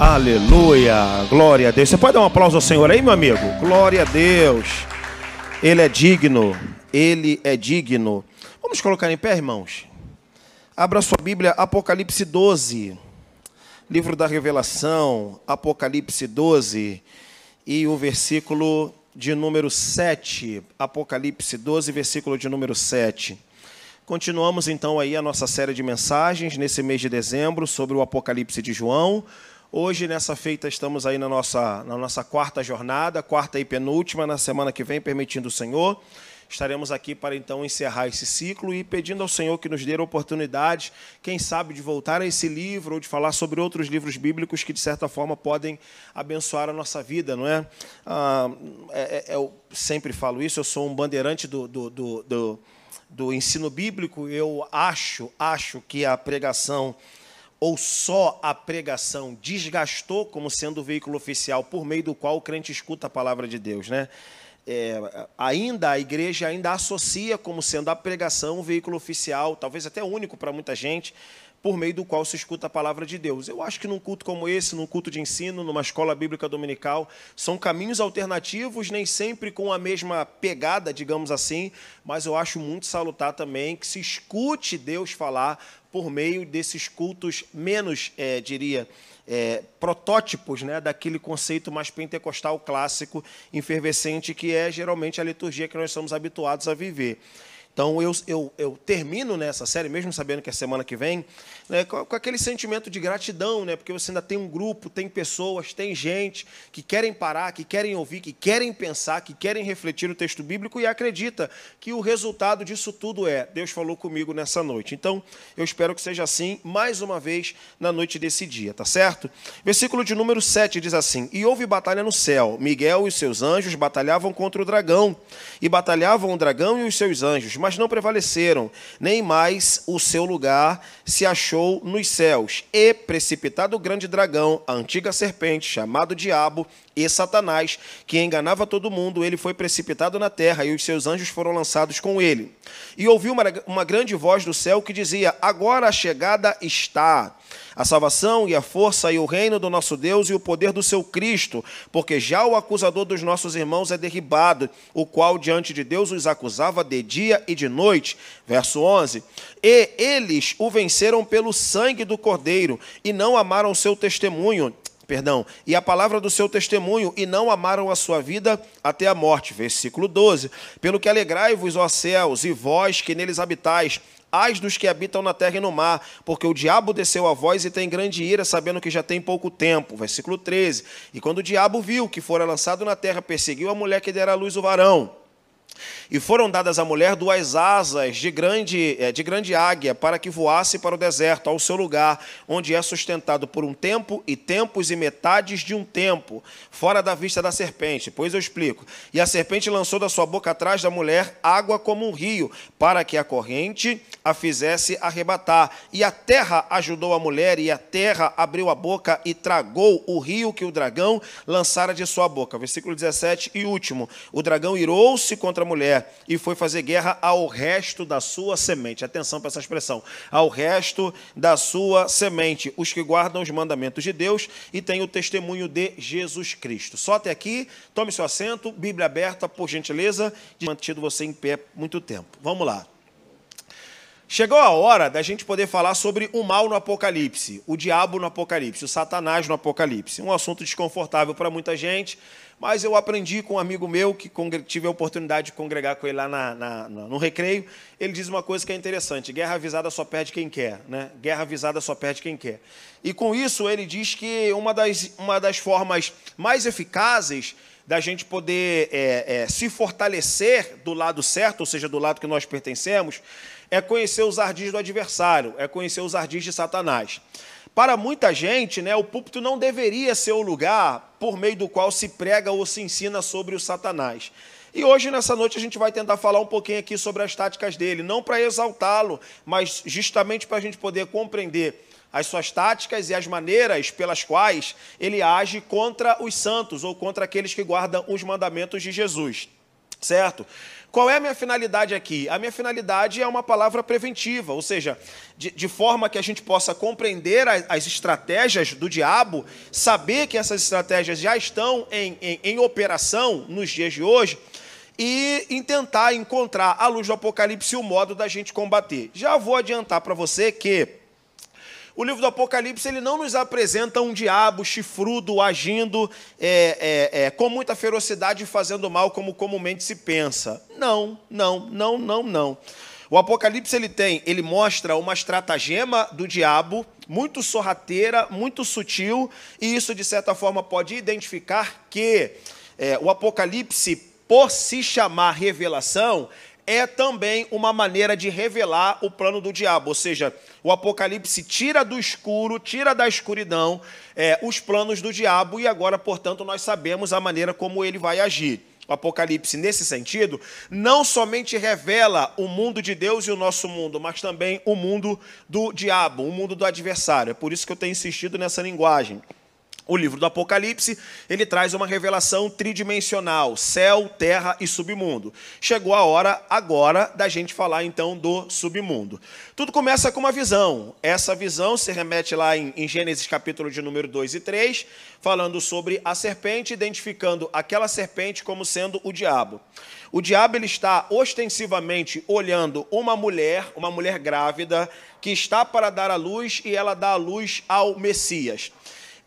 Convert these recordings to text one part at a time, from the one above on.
Aleluia, glória a Deus. Você pode dar um aplauso ao Senhor aí, meu amigo? Glória a Deus. Ele é digno, ele é digno. Vamos colocar em pé, irmãos. Abra sua Bíblia, Apocalipse 12. Livro da Revelação, Apocalipse 12. E o versículo de número 7. Apocalipse 12, versículo de número 7. Continuamos então aí a nossa série de mensagens nesse mês de dezembro sobre o Apocalipse de João. Hoje, nessa feita, estamos aí na nossa, na nossa quarta jornada, quarta e penúltima, na semana que vem, permitindo o Senhor. Estaremos aqui para então encerrar esse ciclo e pedindo ao Senhor que nos dê a oportunidade, quem sabe, de voltar a esse livro ou de falar sobre outros livros bíblicos que, de certa forma, podem abençoar a nossa vida, não é? Ah, é, é eu sempre falo isso, eu sou um bandeirante do, do, do, do do ensino bíblico, eu acho, acho que a pregação ou só a pregação desgastou como sendo o veículo oficial por meio do qual o crente escuta a palavra de Deus, né? É, ainda a igreja ainda associa como sendo a pregação o veículo oficial, talvez até único para muita gente, por meio do qual se escuta a palavra de Deus. Eu acho que num culto como esse, num culto de ensino, numa escola bíblica dominical, são caminhos alternativos, nem sempre com a mesma pegada, digamos assim, mas eu acho muito salutar também que se escute Deus falar por meio desses cultos menos, é, diria, é, protótipos né, daquele conceito mais pentecostal clássico, efervescente, que é geralmente a liturgia que nós somos habituados a viver. Então eu, eu, eu termino nessa série, mesmo sabendo que é semana que vem, né, com, com, aquele sentimento de gratidão, né, porque você ainda tem um grupo, tem pessoas, tem gente que querem parar, que querem ouvir, que querem pensar, que querem refletir o texto bíblico e acredita que o resultado disso tudo é Deus falou comigo nessa noite. Então eu espero que seja assim mais uma vez na noite desse dia, tá certo? Versículo de número 7 diz assim: E houve batalha no céu, Miguel e seus anjos batalhavam contra o dragão, e batalhavam o dragão e os seus anjos, mas não prevaleceram, nem mais o seu lugar se achou nos céus. E precipitado o grande dragão, a antiga serpente, chamado Diabo e Satanás, que enganava todo mundo, ele foi precipitado na terra e os seus anjos foram lançados com ele. E ouviu uma, uma grande voz do céu que dizia: Agora a chegada está a salvação e a força e o reino do nosso Deus e o poder do seu Cristo, porque já o acusador dos nossos irmãos é derribado, o qual diante de Deus os acusava de dia e de noite. Verso 11: E eles o venceram pelo sangue do Cordeiro e não amaram o seu testemunho perdão, e a palavra do seu testemunho, e não amaram a sua vida até a morte. Versículo 12. Pelo que alegrai-vos, ó céus, e vós que neles habitais, Ai dos que habitam na terra e no mar, porque o diabo desceu a vós e tem grande ira, sabendo que já tem pouco tempo. Versículo 13. E quando o diabo viu que fora lançado na terra, perseguiu a mulher que dera à luz o varão. E foram dadas à mulher duas asas de grande, eh, de grande águia, para que voasse para o deserto, ao seu lugar, onde é sustentado por um tempo e tempos e metades de um tempo, fora da vista da serpente. Pois eu explico. E a serpente lançou da sua boca atrás da mulher água como um rio, para que a corrente a fizesse arrebatar. E a terra ajudou a mulher, e a terra abriu a boca e tragou o rio que o dragão lançara de sua boca. Versículo 17 e último. O dragão irou-se contra mulher e foi fazer guerra ao resto da sua semente. Atenção para essa expressão. Ao resto da sua semente, os que guardam os mandamentos de Deus e têm o testemunho de Jesus Cristo. Só até aqui, tome seu assento, Bíblia aberta, por gentileza, de mantido você em pé muito tempo. Vamos lá. Chegou a hora da gente poder falar sobre o mal no Apocalipse, o diabo no Apocalipse, o Satanás no Apocalipse. Um assunto desconfortável para muita gente, mas eu aprendi com um amigo meu, que tive a oportunidade de congregar com ele lá na, na, no recreio. Ele diz uma coisa que é interessante: guerra avisada só perde quem quer. Né? Guerra avisada só perde quem quer. E com isso, ele diz que uma das, uma das formas mais eficazes da gente poder é, é, se fortalecer do lado certo, ou seja, do lado que nós pertencemos, é conhecer os ardis do adversário, é conhecer os ardis de Satanás. Para muita gente, né, o púlpito não deveria ser o lugar por meio do qual se prega ou se ensina sobre o Satanás. E hoje, nessa noite, a gente vai tentar falar um pouquinho aqui sobre as táticas dele, não para exaltá-lo, mas justamente para a gente poder compreender as suas táticas e as maneiras pelas quais ele age contra os santos ou contra aqueles que guardam os mandamentos de Jesus. Certo? Qual é a minha finalidade aqui? A minha finalidade é uma palavra preventiva, ou seja, de, de forma que a gente possa compreender as, as, estratégias do diabo, saber que essas estratégias já estão em, em, em operação nos dias de hoje e tentar encontrar, à luz do Apocalipse, o modo da gente combater. Já vou adiantar para você que o livro do Apocalipse ele não nos apresenta um diabo chifrudo agindo é, é, é, com muita ferocidade e fazendo mal como comumente se pensa. Não, não, não, não, não. O Apocalipse ele tem, ele mostra uma estratagema do diabo muito sorrateira, muito sutil, e isso de certa forma pode identificar que é, o Apocalipse, por se chamar revelação, é também uma maneira de revelar o plano do diabo, ou seja, o Apocalipse tira do escuro, tira da escuridão é, os planos do diabo e agora, portanto, nós sabemos a maneira como ele vai agir. O Apocalipse, nesse sentido, não somente revela o mundo de Deus e o nosso mundo, mas também o mundo do diabo, o mundo do adversário. É por isso que eu tenho insistido nessa linguagem. O livro do Apocalipse, ele traz uma revelação tridimensional, céu, terra e submundo. Chegou a hora agora da gente falar então do submundo. Tudo começa com uma visão. Essa visão se remete lá em, em Gênesis capítulo de número 2 e 3, falando sobre a serpente, identificando aquela serpente como sendo o diabo. O diabo ele está ostensivamente olhando uma mulher, uma mulher grávida, que está para dar à luz e ela dá à luz ao Messias.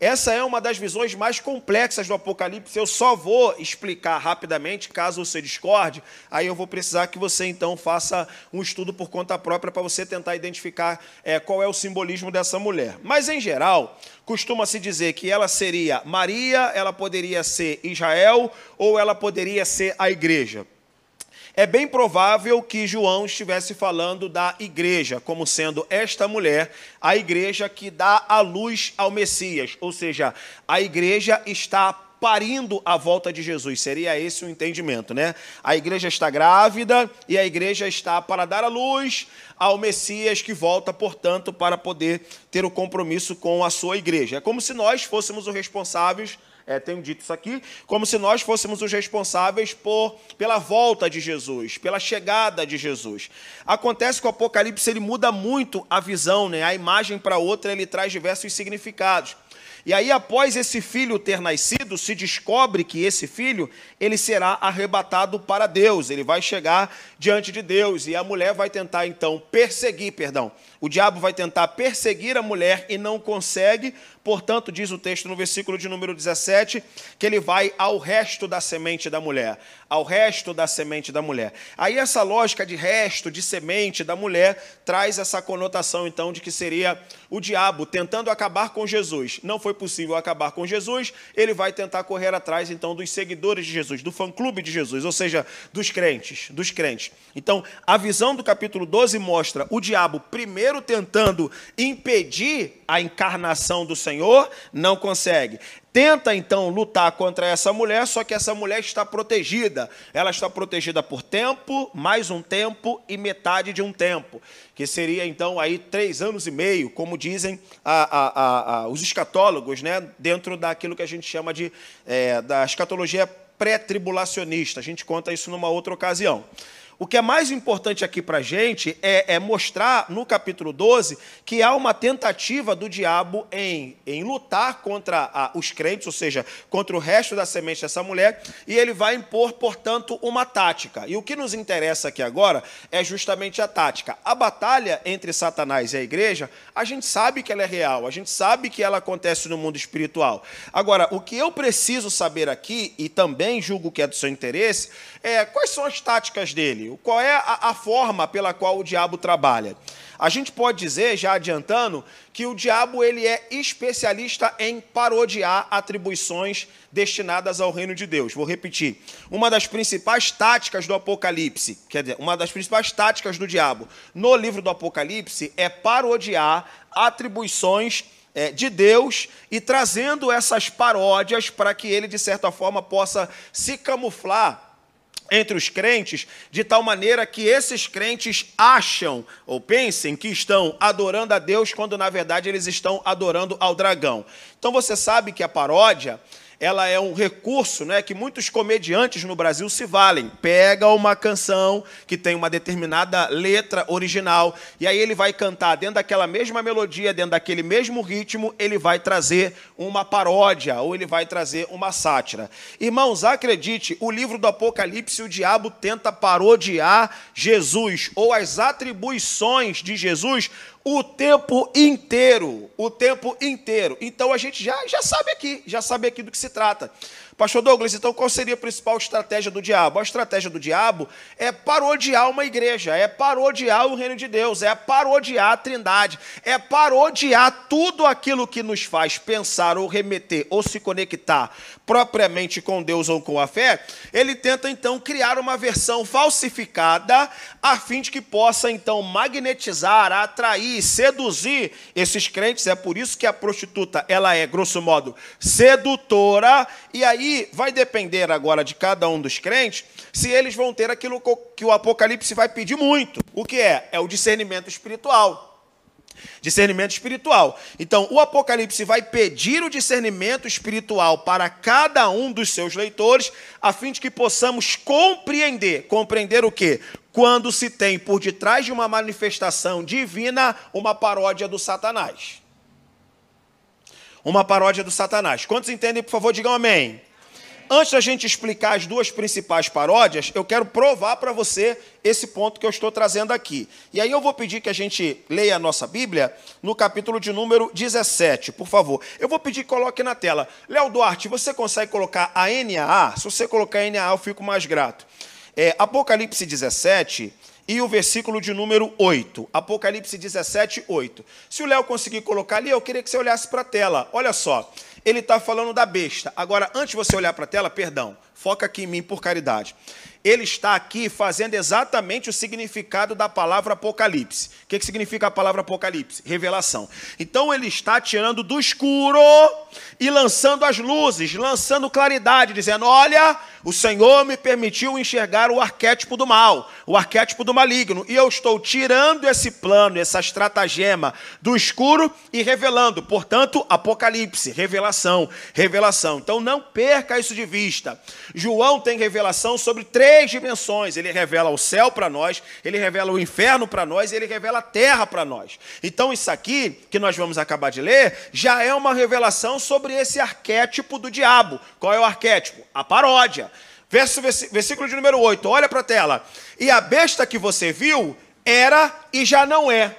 Essa é uma das visões mais complexas do Apocalipse. Eu só vou explicar rapidamente, caso você discorde. Aí eu vou precisar que você então faça um estudo por conta própria para você tentar identificar é, qual é o simbolismo dessa mulher. Mas em geral, costuma-se dizer que ela seria Maria, ela poderia ser Israel ou ela poderia ser a igreja. É bem provável que João estivesse falando da igreja, como sendo esta mulher a igreja que dá a luz ao Messias, ou seja, a igreja está parindo a volta de Jesus. Seria esse o entendimento, né? A igreja está grávida e a igreja está para dar a luz ao Messias que volta, portanto, para poder ter o compromisso com a sua igreja. É como se nós fôssemos os responsáveis é, tenho dito isso aqui, como se nós fôssemos os responsáveis por, pela volta de Jesus, pela chegada de Jesus. Acontece que o Apocalipse ele muda muito a visão, né? a imagem para outra ele traz diversos significados. E aí, após esse filho ter nascido, se descobre que esse filho ele será arrebatado para Deus, ele vai chegar diante de Deus e a mulher vai tentar então perseguir, perdão, o diabo vai tentar perseguir a mulher e não consegue, portanto, diz o texto no versículo de número 17, que ele vai ao resto da semente da mulher, ao resto da semente da mulher. Aí essa lógica de resto, de semente da mulher, traz essa conotação então de que seria o diabo tentando acabar com Jesus. Não foi possível acabar com Jesus, ele vai tentar correr atrás então dos seguidores de Jesus, do fã-clube de Jesus, ou seja, dos crentes, dos crentes. Então, a visão do capítulo 12 mostra o diabo primeiro primeiro tentando impedir a encarnação do Senhor, não consegue. Tenta então lutar contra essa mulher, só que essa mulher está protegida. Ela está protegida por tempo, mais um tempo e metade de um tempo, que seria então aí três anos e meio, como dizem a, a, a, os escatólogos, né, dentro daquilo que a gente chama de é, da escatologia pré-tribulacionista. A gente conta isso numa outra ocasião. O que é mais importante aqui para a gente é, é, mostrar no capítulo 12 que há uma tentativa do diabo em, em lutar contra a, os crentes, ou seja, contra o resto da semente dessa mulher, e ele vai impor, portanto, uma tática. E o que nos interessa aqui agora é justamente a tática. A batalha entre Satanás e a igreja, a gente sabe que ela é real, a gente sabe que ela acontece no mundo espiritual. Agora, o que eu preciso saber aqui, e também julgo que é do seu interesse, é quais são as táticas dele qual é a, a forma pela qual o diabo trabalha? A gente pode dizer, já adiantando, que o diabo ele é especialista em parodiar atribuições destinadas ao reino de Deus. Vou repetir. Uma das principais táticas do Apocalipse, quer dizer, uma das principais táticas do diabo no livro do Apocalipse é parodiar atribuições é, de Deus e trazendo essas paródias para que ele, de certa forma, possa se camuflar entre os crentes, de tal maneira que esses crentes acham ou pensem que estão adorando a Deus, quando na verdade eles estão adorando ao dragão. Então você sabe que a paródia ela é um recurso né, que muitos comediantes no Brasil se valem. Pega uma canção que tem uma determinada letra original, e aí ele vai cantar dentro daquela mesma melodia, dentro daquele mesmo ritmo, ele vai trazer uma paródia, ou ele vai trazer uma sátira. Irmãos, acredite, o livro do Apocalipse, o diabo tenta parodiar Jesus, ou as atribuições de Jesus, o tempo inteiro, o tempo inteiro. Então a gente já, já sabe aqui, já sabe aqui do que se trata. Pastor Douglas, então qual seria a principal estratégia do diabo? A estratégia do diabo é parodiar uma igreja, é parodiar o reino de Deus, é parodiar a trindade, é parodiar tudo aquilo que nos faz pensar ou remeter ou se conectar propriamente com Deus ou com a fé. Ele tenta então criar uma versão falsificada a fim de que possa então magnetizar, atrair, seduzir esses crentes. É por isso que a prostituta, ela é, grosso modo, sedutora e aí aí vai depender agora de cada um dos crentes se eles vão ter aquilo que o Apocalipse vai pedir muito. O que é? É o discernimento espiritual. Discernimento espiritual. Então, o Apocalipse vai pedir o discernimento espiritual para cada um dos seus leitores, a fim de que possamos compreender. Compreender o quê? Quando se tem por detrás de uma manifestação divina uma paródia do Satanás. Uma paródia do Satanás. Quantos entendem, por favor, digam amém. Antes da gente explicar as duas principais paródias, eu quero provar para você esse ponto que eu estou trazendo aqui. E aí eu vou pedir que a gente leia a nossa Bíblia no capítulo de número 17, por favor. Eu vou pedir que coloque na tela. Léo Duarte, você consegue colocar a NAA? Se você colocar a NAA, eu fico mais grato. É, Apocalipse 17 e o versículo de número 8. Apocalipse 17, 8. Se o Léo conseguir colocar ali, eu queria que você olhasse para a tela. Olha só ele está falando da besta. Agora, antes de você olhar para a tela, perdão, foca aqui em mim por caridade. Ele está aqui fazendo exatamente o significado da palavra Apocalipse. O que, que significa a palavra Apocalipse? Revelação. Então ele está tirando do escuro e lançando as luzes, lançando claridade, dizendo: Olha, o Senhor me permitiu enxergar o arquétipo do mal, o arquétipo do maligno, e eu estou tirando esse plano, essa estratagema do escuro e revelando. Portanto, Apocalipse, revelação, revelação. Então não perca isso de vista. João tem revelação sobre três dimensões: ele revela o céu para nós, ele revela o inferno para nós, ele revela a terra para nós. Então, isso aqui que nós vamos acabar de ler já é uma revelação sobre esse arquétipo do diabo. Qual é o arquétipo? A paródia. Verso, versículo de número 8, olha para a tela. E a besta que você viu era e já não é.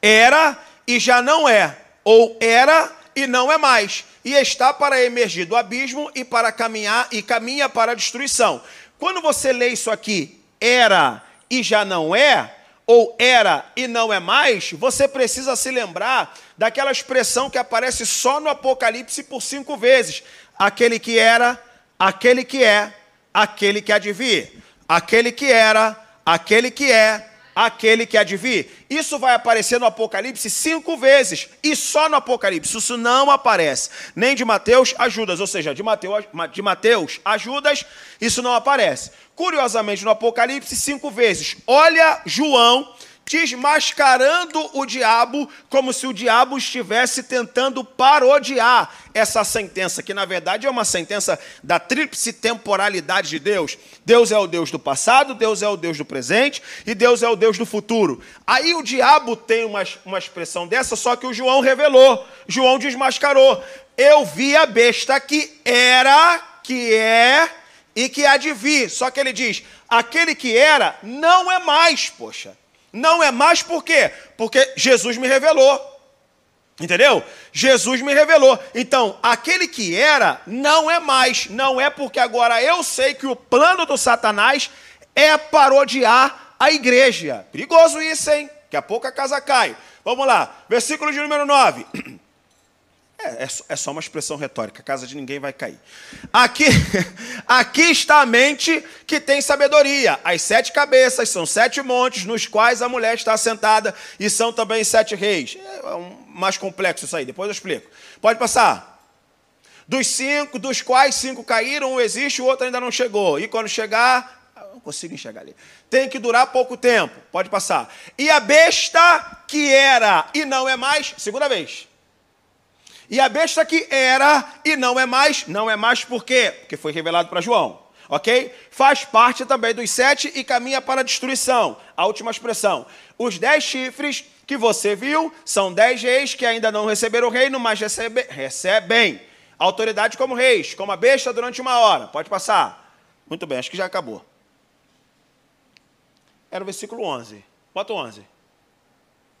Era e já não é. Ou era e não é mais. E está para emergir do abismo e para caminhar e caminha para a destruição. Quando você lê isso aqui, era e já não é, ou era e não é mais, você precisa se lembrar daquela expressão que aparece só no Apocalipse por cinco vezes: aquele que era, aquele que é, aquele que vir, aquele que era, aquele que é, aquele que vir. Isso vai aparecer no Apocalipse cinco vezes, e só no Apocalipse. Isso não aparece nem de Mateus a Judas, ou seja, de Mateus, de Mateus a Judas, isso não aparece. Curiosamente, no Apocalipse, cinco vezes. Olha João desmascarando o diabo, como se o diabo estivesse tentando parodiar essa sentença, que na verdade é uma sentença da tríplice temporalidade de Deus. Deus é o Deus do passado, Deus é o Deus do presente e Deus é o Deus do futuro. Aí o diabo tem uma, uma expressão dessa, só que o João revelou, João desmascarou. Eu vi a besta que era, que é e que há de vir. Só que ele diz: aquele que era não é mais, poxa. Não é mais por quê? Porque Jesus me revelou. Entendeu? Jesus me revelou. Então, aquele que era não é mais. Não é porque agora eu sei que o plano do Satanás é parodiar a igreja. Perigoso isso, hein? Daqui a pouco a casa cai. Vamos lá. Versículo de número 9. É, é, é, só uma expressão retórica, a casa de ninguém vai cair. Aqui, aqui está a mente que tem sabedoria. As sete cabeças são sete montes nos quais a mulher está assentada e são também sete reis. É um, mais complexo isso aí, depois eu explico. Pode passar. Dos cinco, dos quais cinco caíram, um existe, o outro ainda não chegou. E quando chegar, não consigo enxergar ali. Tem que durar pouco tempo. Pode passar. E a besta que era e não é mais, segunda vez E a besta que era e não é mais, não é mais por quê? Porque foi revelado para João. Ok? Faz parte também dos sete e caminha para a destruição. A última expressão. Os dez chifres que você viu são dez reis que ainda não receberam o reino, mas recebe, recebem autoridade como reis, como a besta durante uma hora. Pode passar. Muito bem, acho que já acabou. Era o versículo 11. Bota o 11.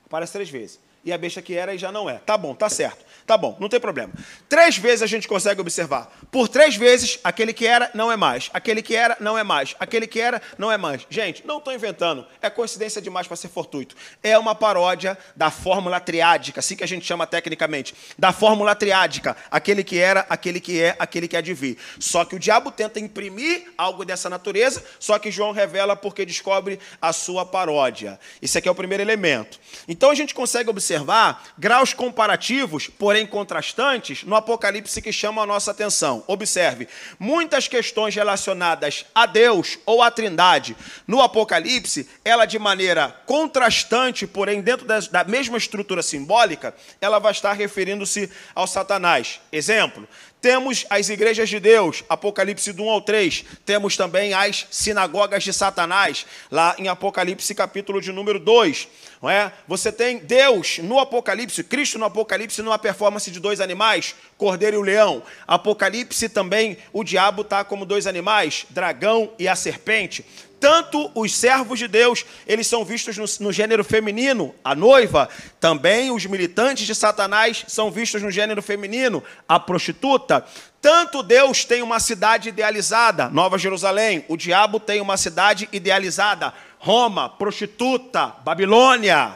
Aparece três vezes. E a besta que era e já não é. Tá bom, tá certo. Tá bom, não tem problema. Três vezes a gente consegue observar. Por três vezes, aquele que era não é mais. Aquele que era não é mais. Aquele que era não é mais. Gente, não estou inventando. É coincidência demais para ser fortuito. É uma paródia da fórmula triádica, assim que a gente chama tecnicamente. Da fórmula triádica. Aquele que era, aquele que é, aquele que há de vir. Só que o diabo tenta imprimir algo dessa natureza, só que João revela porque descobre a sua paródia. Esse aqui é o primeiro elemento. Então a gente consegue observar graus comparativos, porém porém contrastantes, no Apocalipse que chamam a nossa atenção. Observe, muitas questões relacionadas a Deus ou à Trindade, no Apocalipse, ela de maneira contrastante, porém dentro da mesma estrutura simbólica, ela vai estar referindo-se ao Satanás. Exemplo, temos as igrejas de Deus, Apocalipse 1 ao 3. Temos também as sinagogas de Satanás, lá em Apocalipse capítulo de número 2. Não é? Você tem Deus no Apocalipse, Cristo no Apocalipse, numa performance de dois animais, cordeiro e o leão. Apocalipse também, o diabo está como dois animais, dragão e a serpente. Tanto os servos de Deus, eles são vistos no, no, gênero feminino, a noiva. Também os militantes de Satanás são vistos no gênero feminino, a prostituta. Tanto Deus tem uma cidade idealizada, Nova Jerusalém. O diabo tem uma cidade idealizada, Roma, prostituta, Babilônia.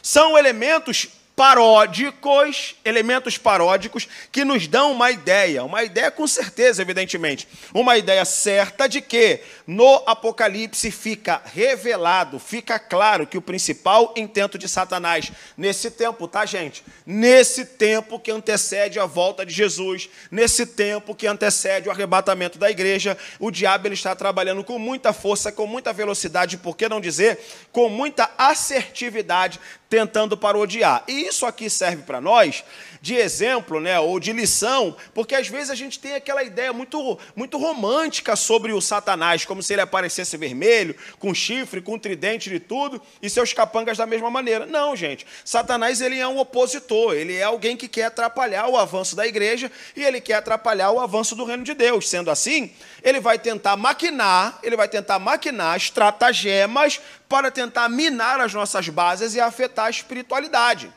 São elementos paródicos, elementos paródicos que nos dão uma ideia, uma ideia com certeza, evidentemente, uma ideia certa de que no Apocalipse fica revelado, fica claro que o principal intento de Satanás nesse tempo, tá, gente? Nesse tempo que antecede a volta de Jesus, nesse tempo que antecede o arrebatamento da igreja, o diabo ele está trabalhando com muita força, com muita velocidade, por que não dizer, com muita assertividade, tentando parodiar. E isso aqui serve para nós de exemplo, né, ou de lição, porque às vezes a gente tem aquela ideia muito, muito romântica sobre o Satanás, como se ele aparecesse vermelho, com chifre, com tridente e tudo, e seus capangas da mesma maneira. Não, gente. Satanás ele é um opositor, ele é alguém que quer atrapalhar o avanço da igreja e ele quer atrapalhar o avanço do reino de Deus. Sendo assim, ele vai tentar maquinar, ele vai tentar maquinar estratagemas para tentar minar as nossas bases e afetar a espiritualidade.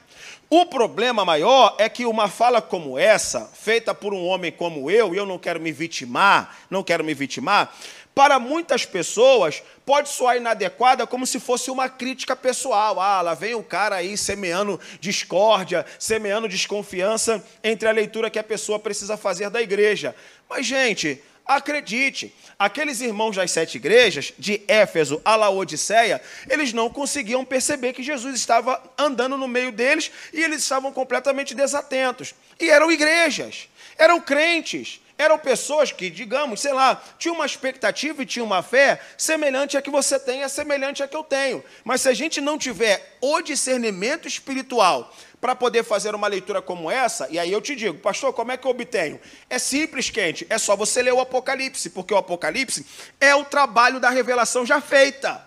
O problema maior é que uma fala como essa, feita por um homem como eu, e eu não quero me vitimar, não quero me vitimar, para muitas pessoas pode soar inadequada como se fosse uma crítica pessoal. Ah, lá vem o cara aí semeando discórdia, semeando desconfiança entre a leitura que a pessoa precisa fazer da igreja. Mas, gente, Acredite, aqueles irmãos das sete igrejas, de Éfeso a Laodiceia, eles não conseguiam perceber que Jesus estava andando no meio deles e eles estavam completamente desatentos. E eram igrejas, eram crentes, eram pessoas que, digamos, sei lá, tinham uma expectativa e tinham uma fé semelhante à que você tem, é semelhante à que eu tenho. Mas se a gente não tiver o discernimento espiritual para poder fazer uma leitura como essa, e aí eu te digo, pastor, como é que eu obtenho? É simples, quente, é só você ler o Apocalipse, porque o Apocalipse é o trabalho da revelação já feita.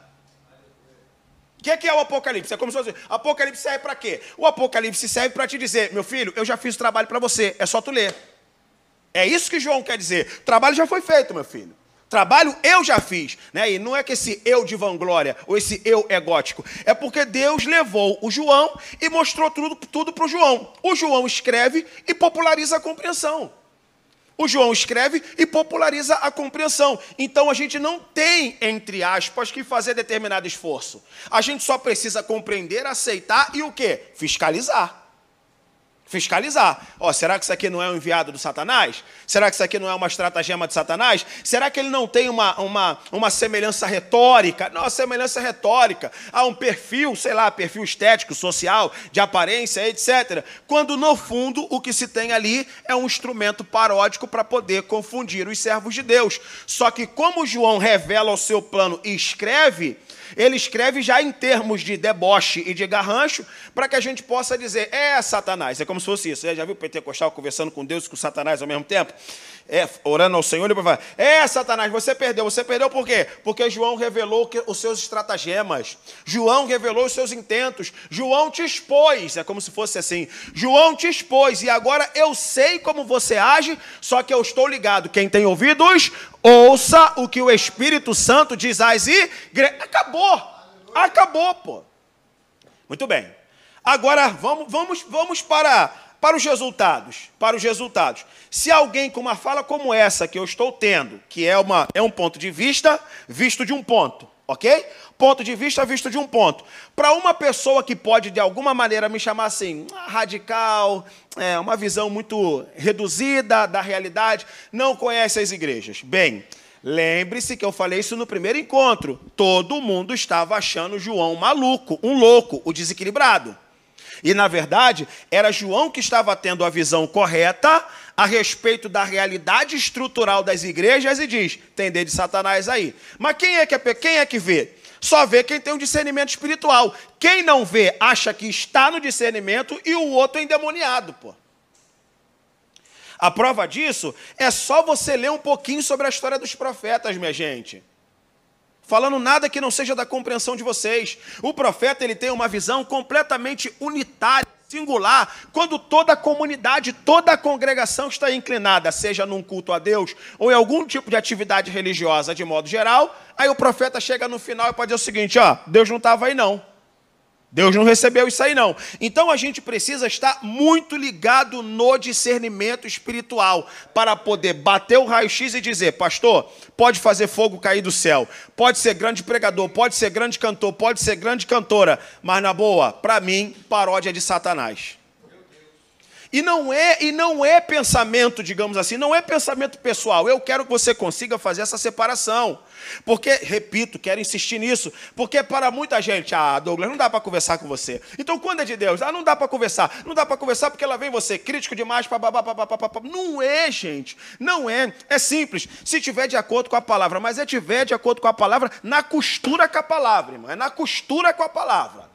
O que, é que é o Apocalipse? É como se fosse. Apocalipse serve para quê? O Apocalipse serve para te dizer, meu filho, eu já fiz o trabalho para você, é só tu ler. É isso que João quer dizer. Trabalho já foi feito, meu filho. Trabalho eu já fiz, né? E não é que esse eu de vanglória ou esse eu egótico, é porque Deus levou o João e mostrou tudo tudo para o João. O João escreve e populariza a compreensão. O João escreve e populariza a compreensão. Então a gente não tem, entre aspas, que fazer determinado esforço. A gente só precisa compreender, aceitar e o quê? Fiscalizar fiscalizar. Ó, será que isso aqui não é um enviado do Satanás? Será que isso aqui não é uma estratagema de Satanás? Será que ele não tem uma, uma, uma semelhança retórica? Não, semelhança retórica. Há um perfil, sei lá, perfil estético, social, de aparência, etc. Quando, no fundo, o que se tem ali é um instrumento paródico para poder confundir os servos de Deus. Só que como João revela o seu plano e escreve, ele escreve já em termos de deboche e de garrancho, para que a gente possa dizer, é Satanás. É como se fosse isso. Você já viu o pentecostal conversando com Deus e com Satanás ao mesmo tempo? É, orando ao Senhor, ele vai falar, é Satanás, você perdeu. Você perdeu por quê? Porque João revelou que, os seus estratagemas. João revelou os seus intentos. João te expôs. É como se fosse assim. João te expôs. E agora eu sei como você age, só que eu estou ligado. Quem tem ouvidos, ouça o que o Espírito Santo diz às igrejas. Acabou. Acabou, pô. Muito bem. Agora vamos, vamos, vamos para para os resultados, para os resultados. Se alguém com uma fala como essa que eu estou tendo, que é, uma, é um ponto de vista visto de um ponto, ok? Ponto de vista visto de um ponto. Para uma pessoa que pode de alguma maneira me chamar assim, ah, radical, é, uma visão muito reduzida da realidade, não conhece as igrejas. Bem, Lembre-se que eu falei isso no primeiro encontro. Todo mundo estava achando João maluco, um louco, o desequilibrado. E, na verdade, era João que estava tendo a visão correta a respeito da realidade estrutural das igrejas e diz: tem de Satanás aí. Mas quem é que, é, quem é que vê? Só vê quem tem um discernimento espiritual. Quem não vê, acha que está no discernimento e o outro é endemoniado, pô. A prova disso é só você ler um pouquinho sobre a história dos profetas, minha gente falando nada que não seja da compreensão de vocês. O profeta ele tem uma visão completamente unitária, singular, quando toda a comunidade, toda a congregação está inclinada, seja num culto a Deus ou em algum tipo de atividade religiosa de modo geral, aí o profeta chega no final e pode dizer o seguinte, ó, Deus não estava aí não. Deus não recebeu isso aí, não. Então a gente precisa estar muito ligado no discernimento espiritual para poder bater o raio-x e dizer: Pastor, pode fazer fogo cair do céu, pode ser grande pregador, pode ser grande cantor, pode ser grande cantora, mas na boa, para mim, paródia de Satanás. E não é e não é pensamento, digamos assim, não é pensamento pessoal. Eu quero que você consiga fazer essa separação. Porque, repito, quero insistir nisso, porque para muita gente, ah, Douglas, não dá para conversar com você. Então, quando é de Deus, ah, não dá para conversar. Não dá para conversar porque ela vem você crítico demais, papapá, papapá. Não é, gente. Não é. É simples. Se tiver de acordo com a palavra, mas é tiver de acordo com a palavra na costura com a palavra, irmão. É na costura com a palavra.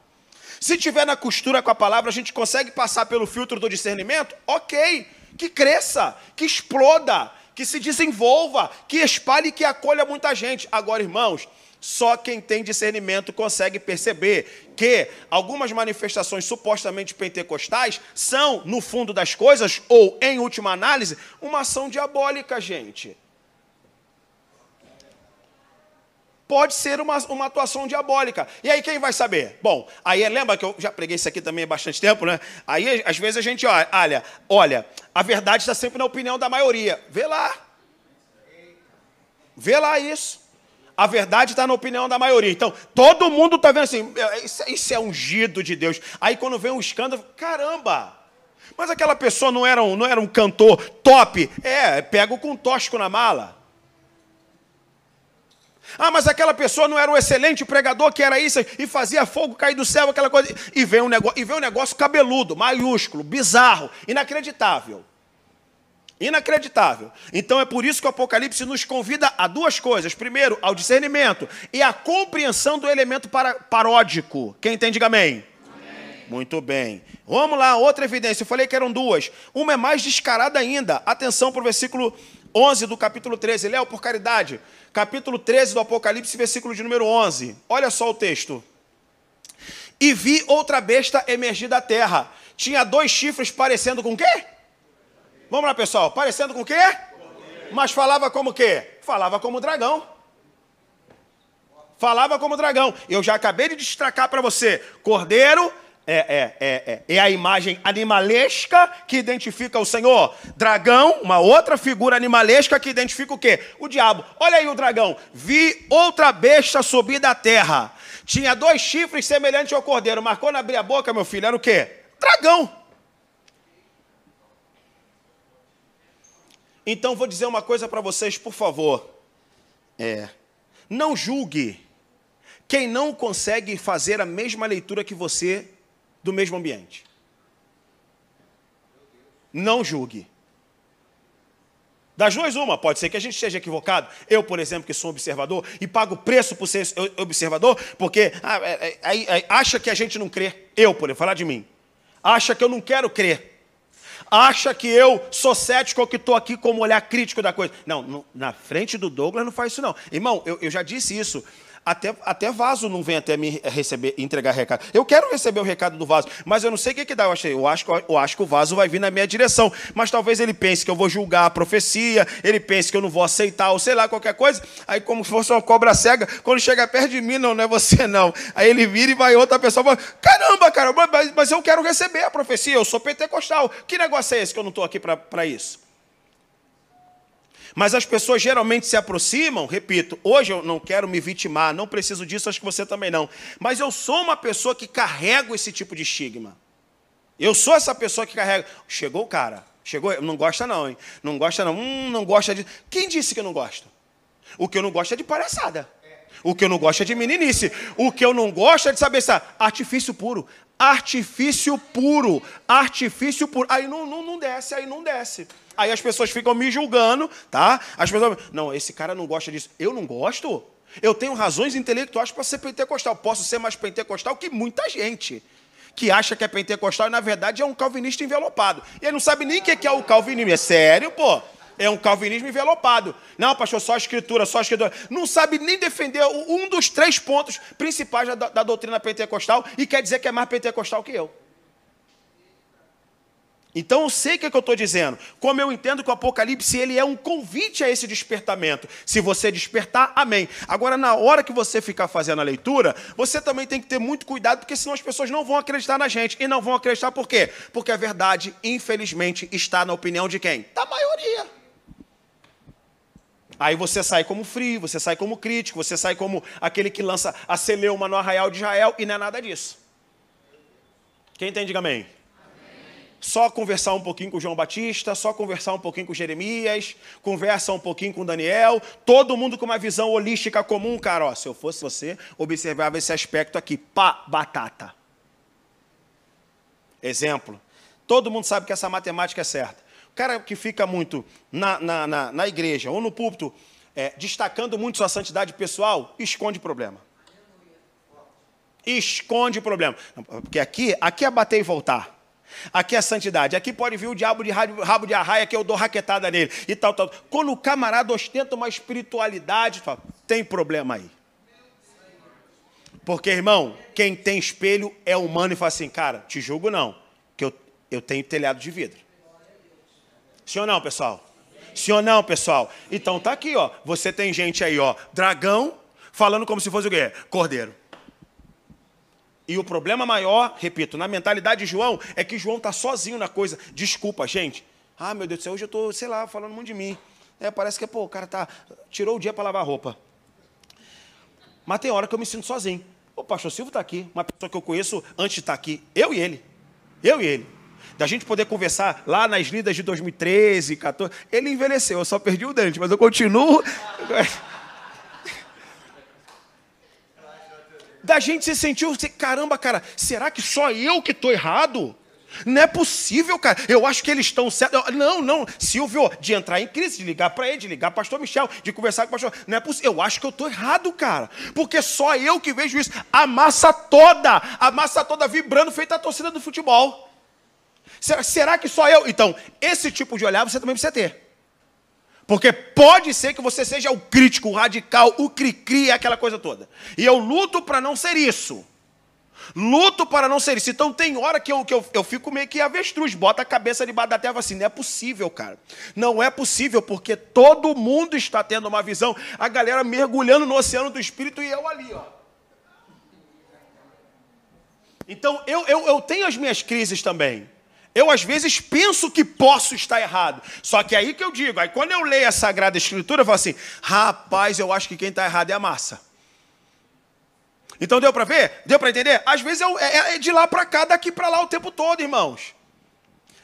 Se tiver na costura com a palavra, a gente consegue passar pelo filtro do discernimento? Ok. Que cresça, que exploda que se desenvolva, que espalhe e que acolha muita gente. Agora, irmãos, só quem tem discernimento consegue perceber que algumas manifestações supostamente pentecostais são, no fundo das coisas, ou em última análise, uma ação diabólica, gente. Pode ser uma, uma atuação diabólica. E aí quem vai saber? Bom, aí lembra que eu já preguei isso aqui também há bastante tempo, né? Aí às vezes a gente olha, olha, a verdade está sempre na opinião da maioria. Vê lá. Vê lá isso. A verdade está na opinião da maioria. Então, todo mundo está vendo assim, é, isso, isso é ungido de Deus. Aí quando vem um escândalo, caramba! Mas aquela pessoa não era um, não era um cantor top. É, pega com tóxico na mala. Ah, mas aquela pessoa não era um excelente pregador que era isso e fazia fogo cair do céu, aquela coisa. E vem um negócio, e vem um negócio cabeludo, maiúsculo, bizarro, inacreditável. Inacreditável. Então é por isso que o Apocalipse nos convida a duas coisas. Primeiro, ao discernimento e à compreensão do elemento para, paródico. Quem entende, diga amém. amém. Muito bem. Vamos lá, outra evidência. Eu falei que eram duas. Uma é mais descarada ainda. Atenção para o versículo 11 do capítulo 13. Léo, por caridade, capítulo 13 do Apocalipse, versículo de número 11. Olha só o texto. E vi outra besta emergir da terra. Tinha dois chifres parecendo com quê? Vamos lá, pessoal. Parecendo com quê? Mas falava como quê? Falava como dragão. Falava como dragão. Eu já acabei de destacar para você. Cordeiro é, é, é, é, é a imagem animalesca que identifica o Senhor. Dragão, uma outra figura animalesca que identifica o quê? O diabo. Olha aí o dragão. Vi outra besta subir da terra. Tinha dois chifres semelhantes ao cordeiro. Mas quando abria a boca, meu filho, era o quê? Dragão. Então vou dizer uma coisa para vocês, por favor. É. Não julgue quem não consegue fazer a mesma leitura que você do mesmo ambiente. Não julgue. Das duas, uma. Pode ser que a gente esteja equivocado. Eu, por exemplo, que sou um observador e pago preço por ser observador, porque ah, é, é, é, acha que a gente não crê. Eu, por falar de mim. Acha que eu não quero crer. Acha que eu sou cético ou que estou aqui como olhar crítico da coisa. Não, na frente do Douglas não faz isso, não. Irmão, eu, eu já disse isso. Até, até vaso não vem até me receber, entregar recado. Eu quero receber o recado do vaso, mas eu não sei o que, que dá. Eu, achei, eu, acho, eu acho que o vaso vai vir na minha direção. Mas talvez ele pense que eu vou julgar a profecia, ele pense que eu não vou aceitar, ou sei lá, qualquer coisa. Aí, como se fosse uma cobra cega, quando chega perto de mim, não, não é você não. Aí ele vira e vai outra pessoa fala: caramba, cara, mas, mas eu quero receber a profecia, eu sou pentecostal. Que negócio é esse que eu não estou aqui para isso? Mas as pessoas geralmente se aproximam, repito, hoje eu não quero me vitimar, não preciso disso, acho que você também não. Mas eu sou uma pessoa que carrego esse tipo de estigma. Eu sou essa pessoa que carrega. Chegou o cara, chegou, não gosta não, hein? Não gosta não, hum, não gosta de. Quem disse que não gosta? O que eu não gosto é de palhaçada. O que eu não gosto é de meninice. O que eu não gosto é de saber se artifício puro. Artifício puro. Artifício puro. Aí não, não, não desce, aí não desce. Aí as pessoas ficam me julgando, tá? As pessoas, não, esse cara não gosta disso. Eu não gosto. Eu tenho razões intelectuais para ser pentecostal. Posso ser mais pentecostal que muita gente que acha que é pentecostal e na verdade é um calvinista envelopado. E ele não sabe nem o que é o calvinismo. É sério, pô? É um calvinismo envelopado. Não, pastor, só a escritura, só a escritura. Não sabe nem defender um dos três pontos principais da, da doutrina pentecostal e quer dizer que é mais pentecostal que eu. Então eu sei o que, é que eu estou dizendo. Como eu entendo que o Apocalipse ele é um convite a esse despertamento. Se você despertar, amém. Agora, na hora que você ficar fazendo a leitura, você também tem que ter muito cuidado, porque senão as pessoas não vão acreditar na gente. E não vão acreditar por quê? Porque a verdade, infelizmente, está na opinião de quem? Da maioria. Aí você sai como frio, você sai como crítico, você sai como aquele que lança a celeuma no arraial de Israel, e não é nada disso. Quem entende, diga amém só conversar um pouquinho com João Batista, só conversar um pouquinho com Jeremias, conversa um pouquinho com Daniel, todo mundo com uma visão holística comum, cara. Ó, se eu fosse você, observava esse aspecto aqui, pá, batata. Exemplo. Todo mundo sabe que essa matemática é certa. O cara que fica muito na, na, na, na igreja ou no púlpito, é, destacando muito sua santidade pessoal, esconde problema. Esconde problema. Porque aqui, aqui é bater e voltar. Aqui é santidade. Aqui pode vir o diabo de rabo de arraia que eu dou raquetada nele. E tal, tal. Quando o camarada ostenta uma espiritualidade, tem problema aí. Porque, irmão, quem tem espelho é humano e fala assim, cara, te julgo não, que eu, eu tenho telhado de vidro. Sim ou não, pessoal? Sim ou não, pessoal? Então tá aqui, ó. Você tem gente aí, ó, dragão, falando como se fosse o quê? Cordeiro. E o problema maior, repito, na mentalidade de João, é que João está sozinho na coisa. Desculpa, gente. Ah, meu Deus do céu, hoje eu estou, sei lá, falando muito de mim. É, parece que, pô, o cara tá, tirou o dia para lavar roupa. Mas tem hora que eu me sinto sozinho. O pastor Silvio está aqui, uma pessoa que eu conheço antes de estar tá aqui. Eu e ele. Eu e ele. Da gente poder conversar lá nas lidas de 2013, 14. Ele envelheceu, eu só perdi o dente, mas eu continuo. da gente se sentiu, caramba, cara, será que só eu que estou errado? Não é possível, cara. Eu acho que eles estão certos. Não, não. Silvio, de entrar em crise, de ligar para ele, de ligar para pastor Michel, de conversar com o pastor. Não é possível. Eu acho que eu estou errado, cara. Porque só eu que vejo isso. A massa toda, a massa toda vibrando, feita a torcida do futebol. Será, será que só eu? Então, esse tipo de olhar você também precisa ter. Porque pode ser que você seja o crítico, o radical, o cri-cri, aquela coisa toda. E eu luto para não ser isso. Luto para não ser isso. Então tem hora que eu, que eu, eu fico meio que avestruz, bota a cabeça debaixo da terra assim, não é possível, cara. Não é possível, porque todo mundo está tendo uma visão, a galera mergulhando no oceano do Espírito e eu ali, ó. Então eu, eu, eu tenho as minhas crises também. Eu, às vezes, penso que posso estar errado. Só que é aí que eu digo, aí quando eu leio a Sagrada Escritura, eu falo assim: rapaz, eu acho que quem está errado é a massa. Então deu para ver? Deu para entender? Às vezes é, é, é de lá para cá, daqui para lá o tempo todo, irmãos.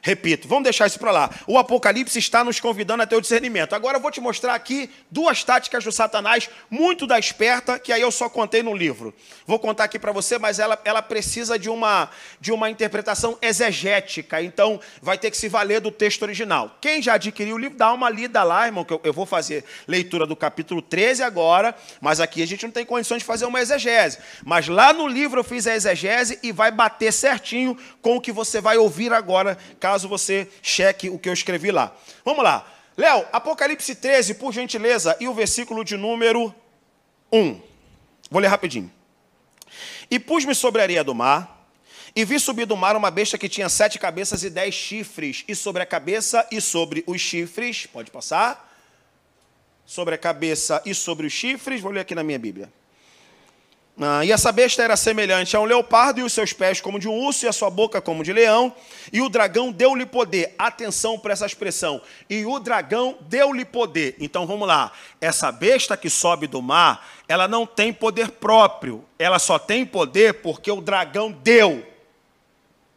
Repito, vamos deixar isso para lá. O Apocalipse está nos convidando a ter o discernimento. Agora eu vou te mostrar aqui duas táticas do Satanás, muito da esperta, que aí eu só contei no livro. Vou contar aqui para você, mas ela, ela precisa de uma, de uma interpretação exegética, então vai ter que se valer do texto original. Quem já adquiriu o livro, dá uma lida lá, irmão, que eu, eu vou fazer leitura do capítulo 13 agora, mas aqui a gente não tem condições de fazer uma exegese. Mas lá no livro eu fiz a exegese e vai bater certinho com o que você vai ouvir agora, caso caso você cheque o que eu escrevi lá. Vamos lá. Léo, Apocalipse 13, por gentileza, e o versículo de número 1. Vou ler rapidinho. E pus-me sobre a areia do mar, e vi subir do mar uma besta que tinha sete cabeças e dez chifres, e sobre a cabeça e sobre os chifres, pode passar, sobre a cabeça e sobre os chifres, vou ler aqui na minha Bíblia. Ah, e essa besta era semelhante a um leopardo, e os seus pés como de um urso, e a sua boca como de leão. E o dragão deu-lhe poder. Atenção para essa expressão. E o dragão deu-lhe poder. Então vamos lá. Essa besta que sobe do mar, ela não tem poder próprio. Ela só tem poder porque o dragão deu.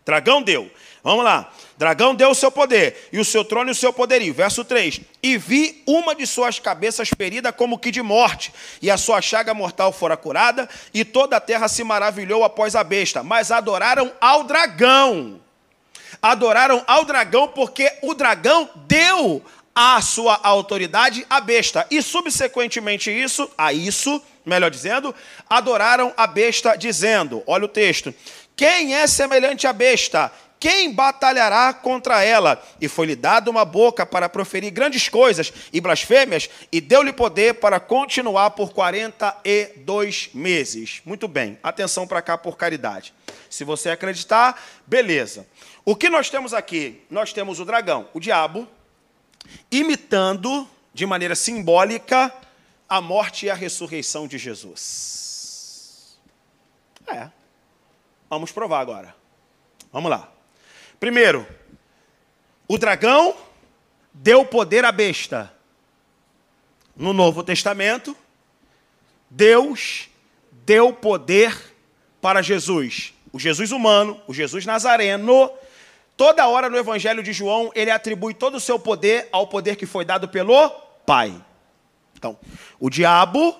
Dragão deu. Vamos lá. Dragão deu o seu poder, e o seu trono e o seu poderio. Verso 3: E vi uma de suas cabeças ferida como que de morte, e a sua chaga mortal fora curada, e toda a terra se maravilhou após a besta. Mas adoraram ao dragão. Adoraram ao dragão, porque o dragão deu a sua autoridade à besta. E subsequentemente isso, a isso, melhor dizendo, adoraram a besta, dizendo: olha o texto. Quem é semelhante à besta? Quem batalhará contra ela? E foi-lhe dada uma boca para proferir grandes coisas e blasfêmias, e deu-lhe poder para continuar por 42 meses. Muito bem, atenção para cá por caridade. Se você acreditar, beleza. O que nós temos aqui? Nós temos o dragão, o diabo, imitando de maneira simbólica a morte e a ressurreição de Jesus. É. Vamos provar agora. Vamos lá. Primeiro, o dragão deu poder à besta. No Novo Testamento, Deus deu poder para Jesus. O Jesus humano, o Jesus nazareno, toda hora no Evangelho de João, ele atribui todo o seu poder ao poder que foi dado pelo Pai. Então, o diabo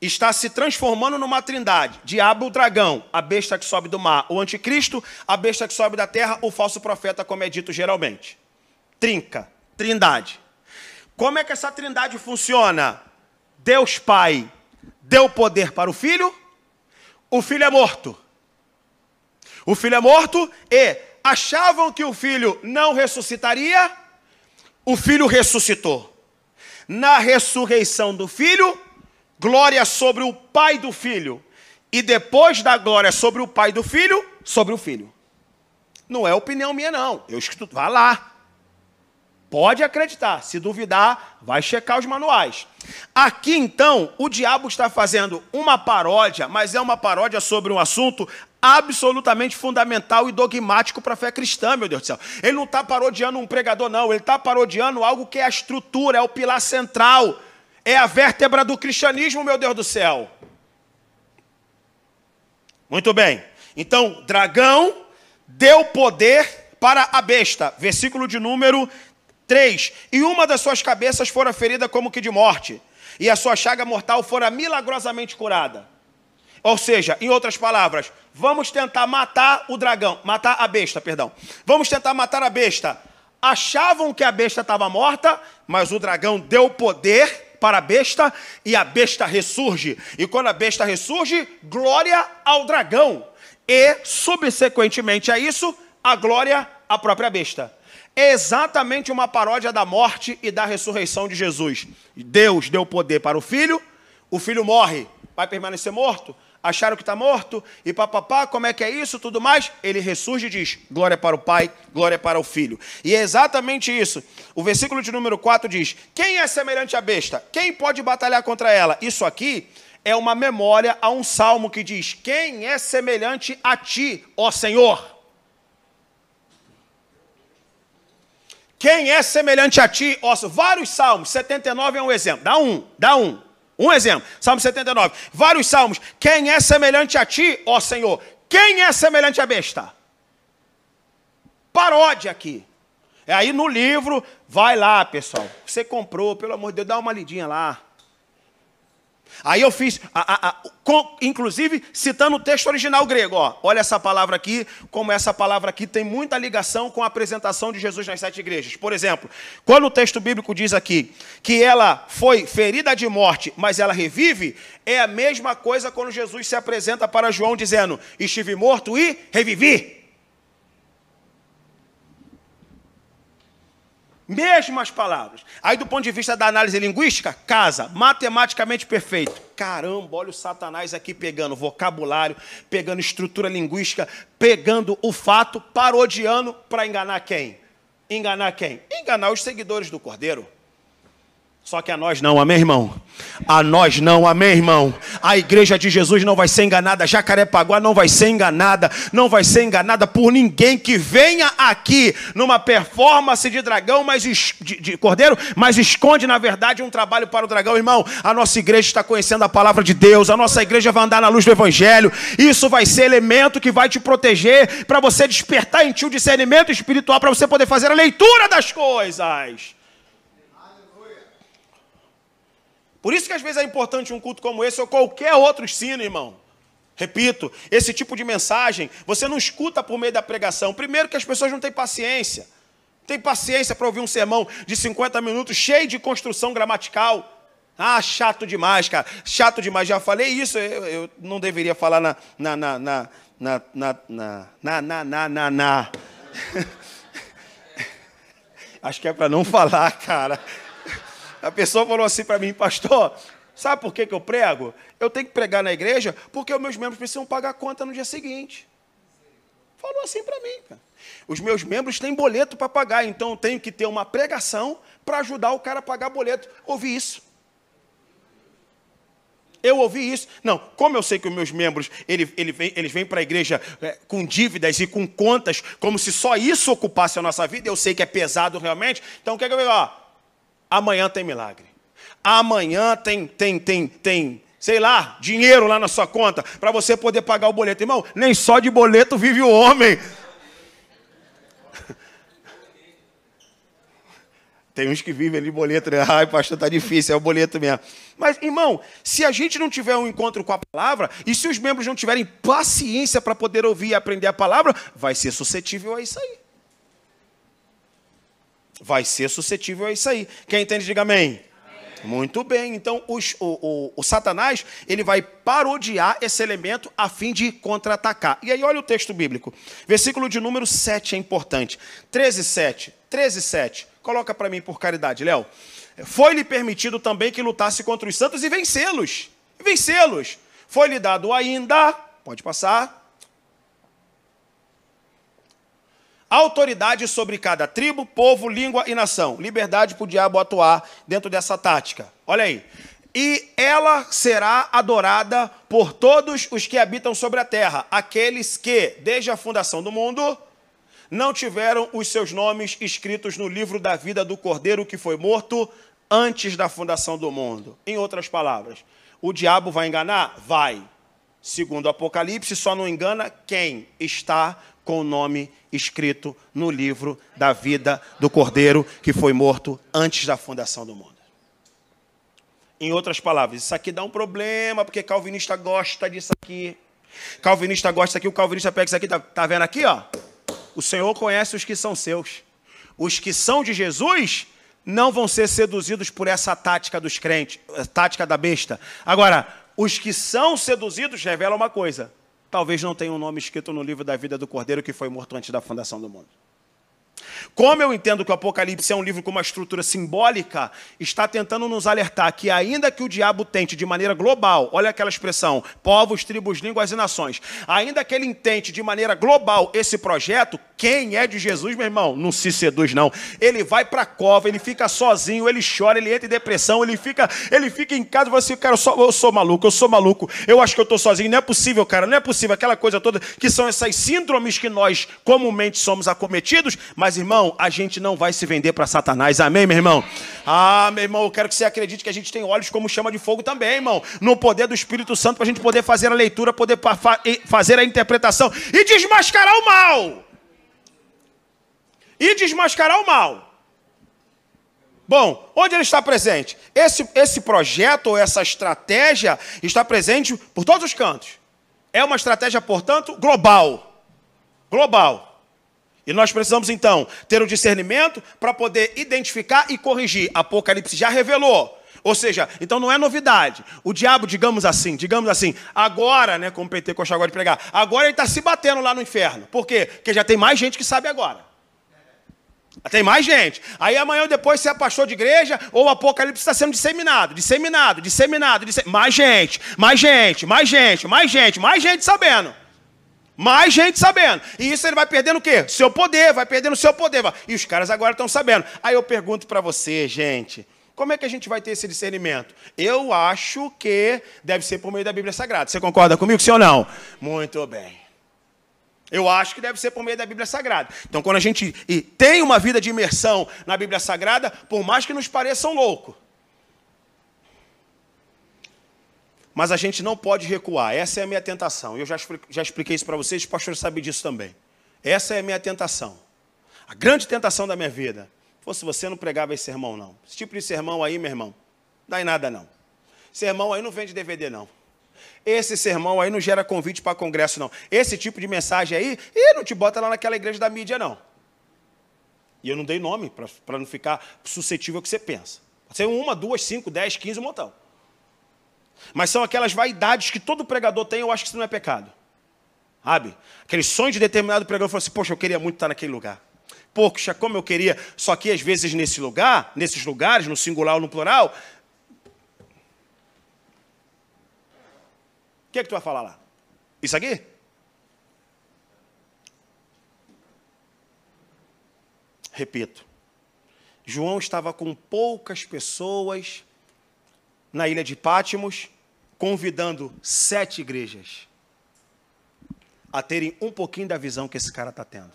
está se transformando numa trindade. Diabo, o dragão, a besta que sobe do mar, o anticristo, a besta que sobe da terra, o falso profeta, como é dito geralmente. Trinca, trindade. Como é que essa trindade funciona? Deus Pai deu poder para o filho, o filho é morto. O filho é morto e achavam que o filho não ressuscitaria, o filho ressuscitou. Na ressurreição do filho, glória sobre o pai do filho, e depois da glória sobre o pai do filho, sobre o filho. Não é opinião minha, não. Eu escuto, vá lá. Pode acreditar. Se duvidar, vai checar os manuais. Aqui, então, o diabo está fazendo uma paródia, mas é uma paródia sobre um assunto absolutamente fundamental e dogmático para a fé cristã, meu Deus do céu. Ele não está parodiando um pregador, não. Ele está parodiando algo que é a estrutura, é o pilar central é a vértebra do cristianismo, meu Deus do céu. Muito bem. Então, dragão deu poder para a besta. Versículo de número 3. E uma das suas cabeças fora ferida como que de morte, e a sua chaga mortal fora milagrosamente curada. Ou seja, em outras palavras, vamos tentar matar o dragão, matar a besta, perdão. Vamos tentar matar a besta. Achavam que a besta estava morta, mas o dragão deu poder para a besta e a besta ressurge. E quando a besta ressurge, glória ao dragão. E, subsequentemente a isso, a glória à própria besta. É exatamente uma paródia da morte e da ressurreição de Jesus. Deus deu poder para o filho, o filho morre, vai permanecer morto? Acharam que está morto, e papapá, como é que é isso, tudo mais, ele ressurge e diz, glória para o Pai, glória para o Filho. E é exatamente isso. O versículo de número 4 diz, quem é semelhante à besta? Quem pode batalhar contra ela? Isso aqui é uma memória a um salmo que diz, quem é semelhante a ti, ó Senhor? Quem é semelhante a ti, ó Vários salmos, 79 é um exemplo, dá um, dá um. Um exemplo, Salmo 79. Vários salmos. Quem é semelhante a ti, ó Senhor? Quem é semelhante à besta? Paródia aqui. É aí no livro, vai lá, pessoal. Você comprou, pelo amor de Deus, dá uma lidinha lá. Aí eu fiz, a, a, a, com, inclusive citando o texto original grego. Ó, olha essa palavra aqui, como essa palavra aqui tem muita ligação com a apresentação de Jesus nas sete igrejas. Por exemplo, quando o texto bíblico diz aqui que ela foi ferida de morte, mas ela revive, é a mesma coisa quando Jesus se apresenta para João dizendo: Estive morto e revivi. Mesmas palavras. Aí, do ponto de vista da análise linguística, casa, matematicamente perfeito. Caramba, olha o Satanás aqui pegando vocabulário, pegando estrutura linguística, pegando o fato, parodiando para enganar quem? Enganar quem? Enganar os seguidores do Cordeiro. Só que a nós não, amém, irmão? A nós não, amém, irmão? A igreja de Jesus não vai ser enganada, Jacarepaguá não vai ser enganada, não vai ser enganada por ninguém que venha aqui numa performance de dragão, mas de, de cordeiro, mas esconde na verdade um trabalho para o dragão, irmão. A nossa igreja está conhecendo a palavra de Deus, a nossa igreja vai andar na luz do evangelho. Isso vai ser elemento que vai te proteger para você despertar em ti o discernimento espiritual para você poder fazer a leitura das coisas. Por isso que às vezes é importante um culto como esse ou qualquer outro ensino, irmão. Repito, esse tipo de mensagem você não escuta por meio da pregação. Primeiro que as pessoas não têm paciência. Tem paciência para ouvir um sermão de 50 minutos cheio de construção gramatical. Ah, chato demais, cara. Chato demais. Já falei isso, eu, eu não deveria falar na na na na na na na na na na na. Acho que é para não falar, cara. A pessoa falou assim para mim, pastor, sabe por que, que eu prego? Eu tenho que pregar na igreja porque os meus membros precisam pagar conta no dia seguinte. Falou assim para mim. Cara. Os meus membros têm boleto para pagar, então eu tenho que ter uma pregação para ajudar o cara a pagar boleto. Ouvi isso. Eu ouvi isso. Não, como eu sei que os meus membros ele, ele vem, eles vêm para a igreja é, com dívidas e com contas, como se só isso ocupasse a nossa vida, eu sei que é pesado realmente. Então o que é que eu digo? Amanhã tem milagre. Amanhã tem, tem, tem, tem, sei lá, dinheiro lá na sua conta para você poder pagar o boleto. Irmão, nem só de boleto vive o homem. Tem uns que vivem ali boleto, né? Ai, pastor, tá difícil, é o boleto mesmo. Mas, irmão, se a gente não tiver um encontro com a palavra, e se os membros não tiverem paciência para poder ouvir e aprender a palavra, vai ser suscetível a isso aí vai ser suscetível a isso aí. Quem entende, diga amém. Muito bem, então os, o, o, o, Satanás ele vai parodiar esse elemento a fim de contra-atacar. E aí olha o texto bíblico. Versículo de número 7 é importante. 13, 7. 13, 7. Coloca para mim por caridade, Léo. Foi-lhe permitido também que lutasse contra os santos e vencê-los. Vencê-los. Foi-lhe dado ainda, pode passar, autoridade sobre cada tribo, povo, língua e nação. Liberdade para o diabo atuar dentro dessa tática. Olha aí. E ela será adorada por todos os que habitam sobre a terra, aqueles que, desde a fundação do mundo, não tiveram os seus nomes escritos no livro da vida do cordeiro que foi morto antes da fundação do mundo. Em outras palavras, o diabo vai enganar? Vai. Segundo o Apocalipse, só não engana quem está com o nome escrito no livro da vida do Cordeiro que foi morto antes da fundação do mundo. Em outras palavras, isso aqui dá um problema, porque calvinista gosta disso aqui. Calvinista gosta disso aqui, o calvinista pega isso aqui, tá, tá vendo aqui, ó? O Senhor conhece os que são seus. Os que são de Jesus não vão ser seduzidos por essa tática dos crentes, tática da besta. Agora, os que são seduzidos revelam uma coisa: talvez não tenha um nome escrito no livro da vida do Cordeiro que foi morto antes da fundação do mundo. Como eu entendo que o Apocalipse é um livro com uma estrutura simbólica, está tentando nos alertar que, ainda que o diabo tente de maneira global, olha aquela expressão, povos, tribos, línguas e nações, ainda que ele intente de maneira global esse projeto, quem é de Jesus, meu irmão, não se seduz, não. Ele vai para a cova, ele fica sozinho, ele chora, ele entra em depressão, ele fica, ele fica em casa e fala assim, cara, eu sou, eu sou maluco, eu sou maluco, eu acho que eu estou sozinho, não é possível, cara, não é possível, aquela coisa toda, que são essas síndromes que nós comumente somos acometidos, mas, irmão, a gente não vai se vender para Satanás. Amém, meu irmão? Ah, meu irmão, eu quero que você acredite que a gente tem olhos como chama de fogo também, irmão. No poder do Espírito Santo, para a gente poder fazer a leitura, poder fazer a interpretação e desmascarar o mal. e desmascarar o mal. Bom, onde ele está presente? Esse, esse projeto ou essa estratégia está presente por todos os cantos. É uma estratégia, portanto, global. Global. E nós precisamos, então, ter o discernimento para poder identificar e corrigir. Apocalipse já revelou. Ou seja, então não é novidade. O diabo, digamos assim, digamos assim, agora, né, como o Pentecostal agora de pregar, agora ele está se batendo lá no inferno. Por quê? Porque já tem mais gente que sabe agora. Tem mais gente. Aí amanhã ou depois você é pastor de igreja ou o Apocalipse está sendo disseminado, disseminado, disseminado, disseminado. Mais gente, mais gente, mais gente, mais gente, mais gente sabendo. Mais gente sabendo. E isso ele vai perdendo o quê? Seu poder, vai perdendo o seu poder. E os caras agora estão sabendo. Aí eu pergunto para você, gente, como é que a gente vai ter esse discernimento? Eu acho que deve ser por meio da Bíblia Sagrada. Você concorda comigo, sim ou não? Muito bem. Eu acho que deve ser por meio da Bíblia Sagrada. Então, quando a gente tem uma vida de imersão na Bíblia Sagrada, por mais que nos pareçam louco, mas a gente não pode recuar. Essa é a minha tentação. Eu já, já expliquei isso para vocês, o pastor sabe disso também. Essa é a minha tentação. A grande tentação da minha vida. Fosse você, não pregava esse sermão, não. Esse tipo de sermão aí, meu irmão, dá em nada, não. Sermão aí não vende DVD, não. Esse sermão aí não gera convite para congresso, não. Esse tipo de mensagem aí, e não te bota lá naquela igreja da mídia, não. E eu não dei nome, para não ficar suscetível ao que você pensa. Pode ser uma, duas, cinco, dez, quinze, um montão. Mas são aquelas vaidades que todo pregador tem, eu acho que isso não é pecado. Sabe? Aquele sonho de determinado pregador falou assim: Poxa, eu queria muito estar naquele lugar. Poxa, como eu queria. Só que às vezes nesse lugar, nesses lugares, no singular ou no plural. O que é que tu vai falar lá? Isso aqui? Repito. João estava com poucas pessoas na ilha de Pátimos convidando sete igrejas a terem um pouquinho da visão que esse cara está tendo.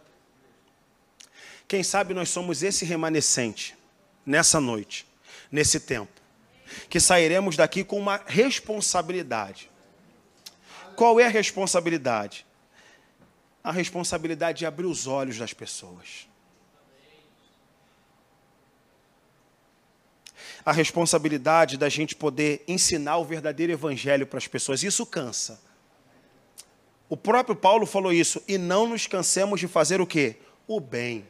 Quem sabe nós somos esse remanescente nessa noite, nesse tempo, que sairemos daqui com uma responsabilidade. Qual é a responsabilidade? A responsabilidade de abrir os olhos das pessoas. A responsabilidade da gente poder ensinar o verdadeiro evangelho para as pessoas. Isso cansa. O próprio Paulo falou isso, e não nos cansemos de fazer o quê? O bem.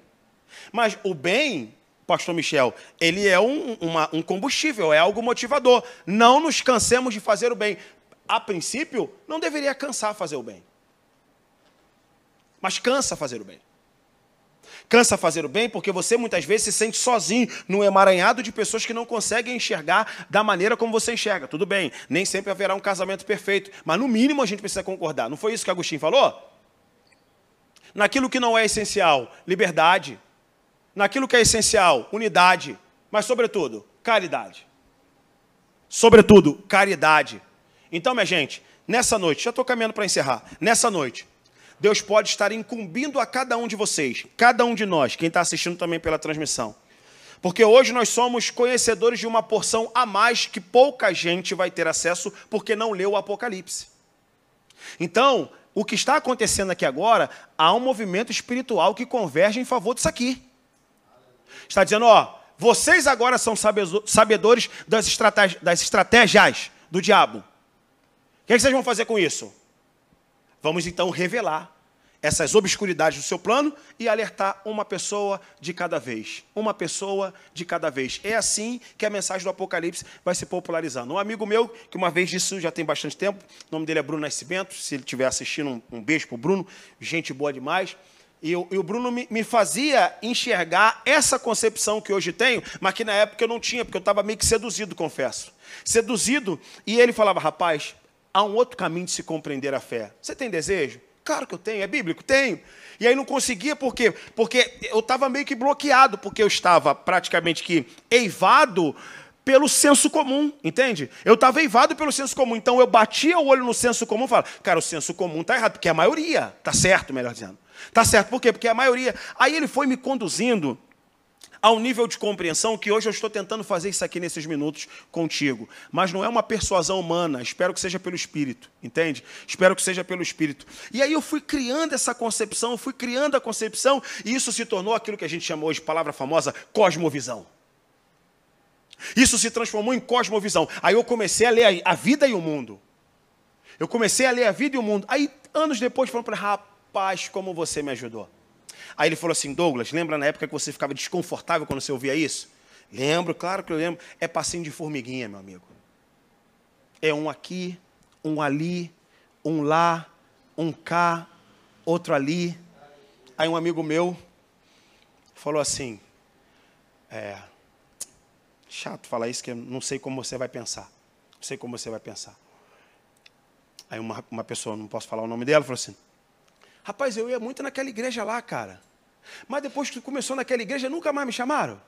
Mas o bem, pastor Michel, ele é um, uma, um combustível, é algo motivador. Não nos cansemos de fazer o bem. A princípio, não deveria cansar fazer o bem. Mas cansa fazer o bem. Cansa fazer o bem porque você muitas vezes se sente sozinho num emaranhado de pessoas que não conseguem enxergar da maneira como você enxerga. Tudo bem, nem sempre haverá um casamento perfeito, mas no mínimo a gente precisa concordar. Não foi isso que Agostinho falou? Naquilo que não é essencial, liberdade. Naquilo que é essencial, unidade. Mas, sobretudo, caridade. Sobretudo, caridade. Então, minha gente, nessa noite, já estou caminhando para encerrar. Nessa noite, Deus pode estar incumbindo a cada um de vocês, cada um de nós, quem está assistindo também pela transmissão. Porque hoje nós somos conhecedores de uma porção a mais que pouca gente vai ter acesso porque não leu o Apocalipse. Então, o que está acontecendo aqui agora, há um movimento espiritual que converge em favor disso aqui. Está dizendo, ó, vocês agora são sabedores das estratégias do diabo. O que, é que vocês vão fazer com isso? Vamos então revelar essas obscuridades do seu plano e alertar uma pessoa de cada vez. Uma pessoa de cada vez. É assim que a mensagem do Apocalipse vai se popularizando. Um amigo meu, que uma vez disse já tem bastante tempo, o nome dele é Bruno Nascimento, se ele estiver assistindo, um, um beijo para o Bruno, gente boa demais. E, e o Bruno me, me, fazia enxergar essa concepção que hoje tenho, mas que na época eu não tinha, porque eu estava meio que seduzido, confesso. Seduzido, e ele falava, rapaz, há um outro caminho de se compreender a fé. Você tem desejo? Claro que eu tenho. É bíblico? Tenho. E aí não conseguia, por quê? Porque eu estava meio que bloqueado, porque eu estava praticamente que eivado pelo senso comum, entende? Eu estava eivado pelo senso comum, então eu batia o olho no senso comum e falava, cara, o senso comum está errado, porque é a maioria, está certo, melhor dizendo. Está certo, por quê? Porque é a maioria. Aí ele foi me conduzindo a um nível de compreensão que hoje eu estou tentando fazer isso aqui nesses minutos contigo. Mas não é uma persuasão humana, espero que seja pelo Espírito, entende? Espero que seja pelo Espírito. E aí eu fui criando essa concepção, fui criando a concepção, e isso se tornou aquilo que a gente chamou de palavra famosa, cosmovisão. Isso se transformou em cosmovisão. Aí eu comecei a ler a vida e o mundo. Eu comecei a ler a vida e o mundo. Aí, anos depois, falando para rapaz, como você me ajudou. Aí ele falou assim: Douglas, lembra na época que você ficava desconfortável quando você ouvia isso? Lembro, claro que eu lembro. É passinho de formiguinha, meu amigo. É um aqui, um ali, um lá, um cá, outro ali. Aí um amigo meu falou assim: É, chato falar isso, que eu não sei como você vai pensar. Não sei como você vai pensar. Aí uma, uma pessoa, não posso falar o nome dela, falou assim: Rapaz, eu ia muito naquela igreja lá, cara. Mas depois que começou naquela igreja, nunca mais me chamaram?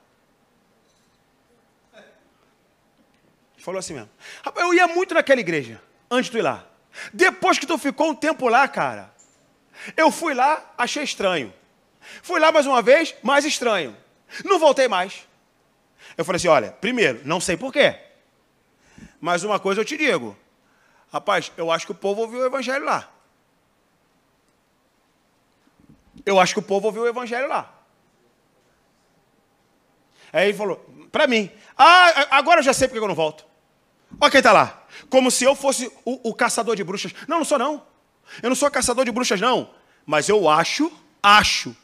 Falou assim mesmo. Rapaz, eu ia muito naquela igreja, antes de tu ir lá. Depois que tu ficou um tempo lá, cara, eu fui lá, achei estranho. Fui lá mais uma vez, mais estranho. Não voltei mais. Eu falei assim: olha, primeiro, não sei porquê. Mas uma coisa eu te digo. Rapaz, eu acho que o povo ouviu o evangelho lá. Eu acho que o povo ouviu o evangelho lá. Aí ele falou, para mim, ah, agora eu já sei porque eu não volto. Olha quem está lá. Como se eu fosse o, o, caçador de bruxas. Não, não sou não. Eu não sou caçador de bruxas, não. Mas eu acho, acho,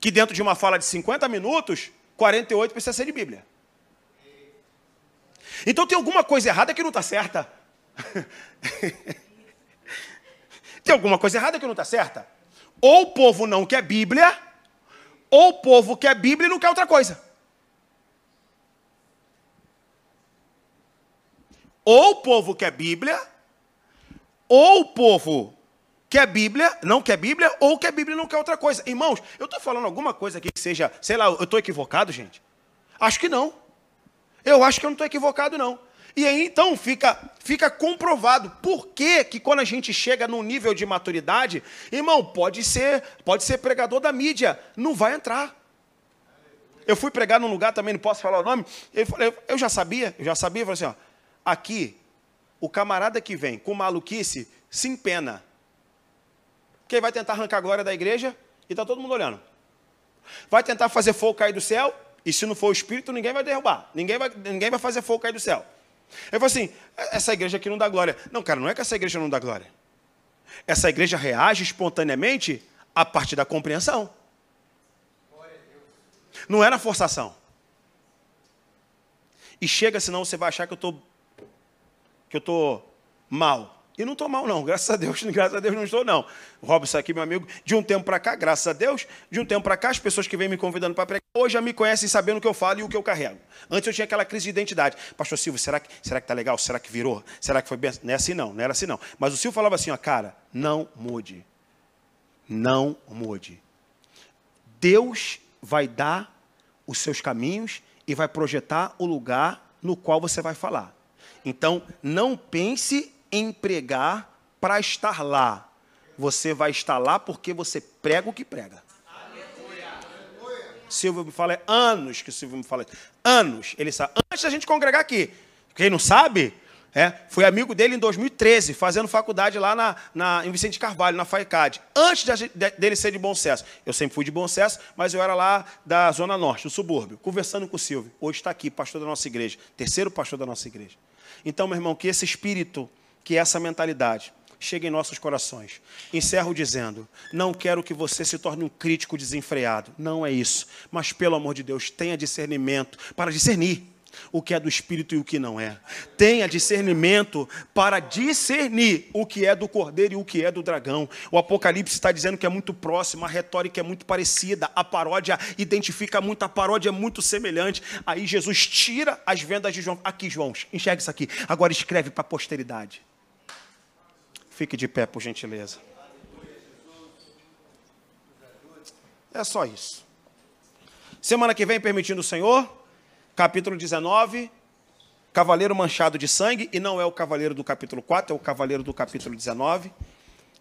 que dentro de uma fala de 50 minutos, 48 precisa ser de Bíblia. Então tem alguma coisa errada que não está certa. tem alguma coisa errada que não está certa. Ou o povo não quer Bíblia, ou o povo quer Bíblia e não quer outra coisa. Ou o povo quer Bíblia, ou o povo quer Bíblia, não quer Bíblia, ou quer Bíblia e não quer outra coisa. Irmãos, eu estou falando alguma coisa aqui que seja, sei lá, eu estou equivocado, gente? Acho que não. Eu acho que eu não estou equivocado, não. E aí então fica, fica comprovado por que, que quando a gente chega num nível de maturidade, irmão, pode ser, pode ser pregador da mídia, não vai entrar. Eu fui pregar num lugar também, não posso falar o nome. Falou, eu já sabia, eu já sabia, falei assim, ó, aqui, o camarada que vem com maluquice se empena. Porque vai tentar arrancar a glória da igreja e está todo mundo olhando. Vai tentar fazer fogo cair do céu, e se não for o Espírito, ninguém vai derrubar. Ninguém vai, ninguém vai fazer fogo cair do céu. Eu falo assim, essa igreja aqui não dá glória. Não, cara, não é que essa igreja não dá glória. Essa igreja reage espontaneamente a partir da compreensão. Não é na forçação. E chega, senão você vai achar que eu estou que eu estou mal. E não estou mal, não. Graças a Deus, graças a Deus não estou, não. Robson aqui, meu amigo, de um tempo para cá, graças a Deus, de um tempo para cá, as pessoas que vêm me convidando para pregar, hoje já me conhecem sabendo o que eu falo e o que eu carrego. Antes eu tinha aquela crise de identidade. Pastor Silvio, será que será que tá legal? Será que virou? Será que foi bem? Não é assim não, não era assim não. Mas o Silvio falava assim, ó, cara, não mude. Não mude. Deus vai dar os seus caminhos e vai projetar o lugar no qual você vai falar. Então, não pense empregar para estar lá. Você vai estar lá porque você prega o que prega. Silvio me fala, é anos que o Silvio me fala. Anos. Ele sabe. Antes da gente congregar aqui. Quem não sabe, é, foi amigo dele em 2013, fazendo faculdade lá na, na, em Vicente Carvalho, na FAICAD. Antes de, de, dele ser de Bom Sucesso. Eu sempre fui de Bom Sucesso, mas eu era lá da Zona Norte, do subúrbio, conversando com o Silvio. Hoje está aqui, pastor da nossa igreja. Terceiro pastor da nossa igreja. Então, meu irmão, que esse espírito que essa mentalidade chegue em nossos corações. Encerro dizendo: não quero que você se torne um crítico desenfreado. Não é isso. Mas, pelo amor de Deus, tenha discernimento para discernir o que é do espírito e o que não é. Tenha discernimento para discernir o que é do cordeiro e o que é do dragão. O Apocalipse está dizendo que é muito próximo, a retórica é muito parecida, a paródia identifica muito, a paródia é muito semelhante. Aí Jesus tira as vendas de João. Aqui, João, enxerga isso aqui. Agora escreve para a posteridade. Fique de pé, por gentileza. É só isso. Semana que vem, permitindo o Senhor, capítulo 19, cavaleiro manchado de sangue, e não é o cavaleiro do capítulo 4, é o cavaleiro do capítulo 19.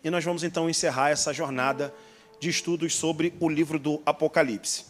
E nós vamos então encerrar essa jornada de estudos sobre o livro do Apocalipse.